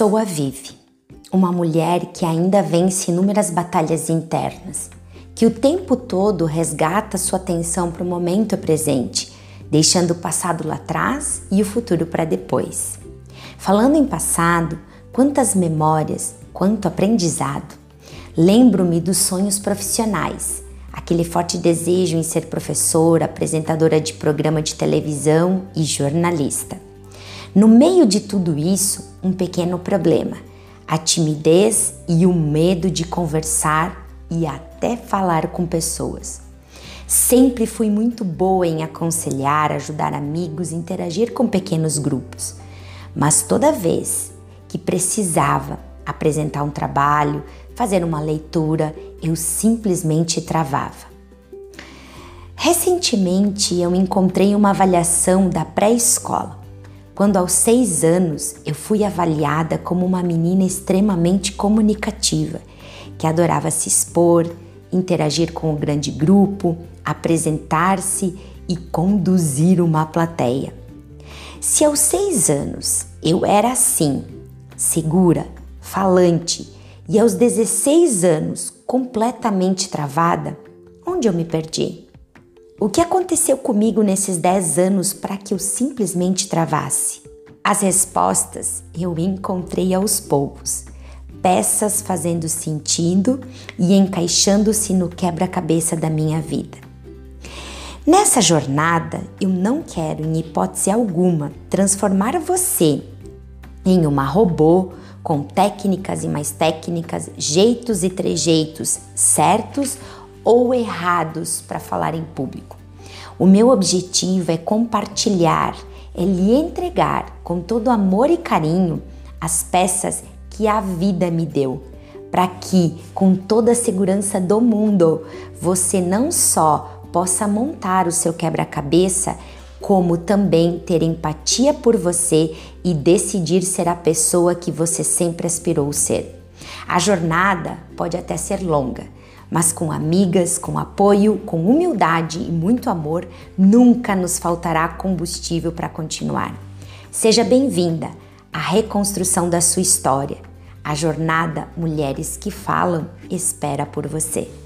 Sou a Vivi, uma mulher que ainda vence inúmeras batalhas internas, que o tempo todo resgata sua atenção para o momento presente, deixando o passado lá atrás e o futuro para depois. Falando em passado, quantas memórias, quanto aprendizado. Lembro-me dos sonhos profissionais, aquele forte desejo em ser professora, apresentadora de programa de televisão e jornalista. No meio de tudo isso, um pequeno problema: a timidez e o medo de conversar e até falar com pessoas. Sempre fui muito boa em aconselhar, ajudar amigos, interagir com pequenos grupos, mas toda vez que precisava apresentar um trabalho, fazer uma leitura, eu simplesmente travava. Recentemente eu encontrei uma avaliação da pré-escola quando aos seis anos eu fui avaliada como uma menina extremamente comunicativa, que adorava se expor, interagir com o grande grupo, apresentar-se e conduzir uma plateia. Se aos seis anos eu era assim, segura, falante, e aos 16 anos completamente travada, onde eu me perdi? O que aconteceu comigo nesses 10 anos para que eu simplesmente travasse? As respostas eu encontrei aos poucos, peças fazendo sentido e encaixando-se no quebra-cabeça da minha vida. Nessa jornada, eu não quero, em hipótese alguma, transformar você em uma robô com técnicas e mais técnicas, jeitos e trejeitos certos ou errados para falar em público. O meu objetivo é compartilhar, é lhe entregar com todo amor e carinho as peças que a vida me deu, para que, com toda a segurança do mundo, você não só possa montar o seu quebra-cabeça, como também ter empatia por você e decidir ser a pessoa que você sempre aspirou ser. A jornada pode até ser longa, mas com amigas, com apoio, com humildade e muito amor, nunca nos faltará combustível para continuar. Seja bem-vinda à reconstrução da sua história. A jornada Mulheres que Falam espera por você.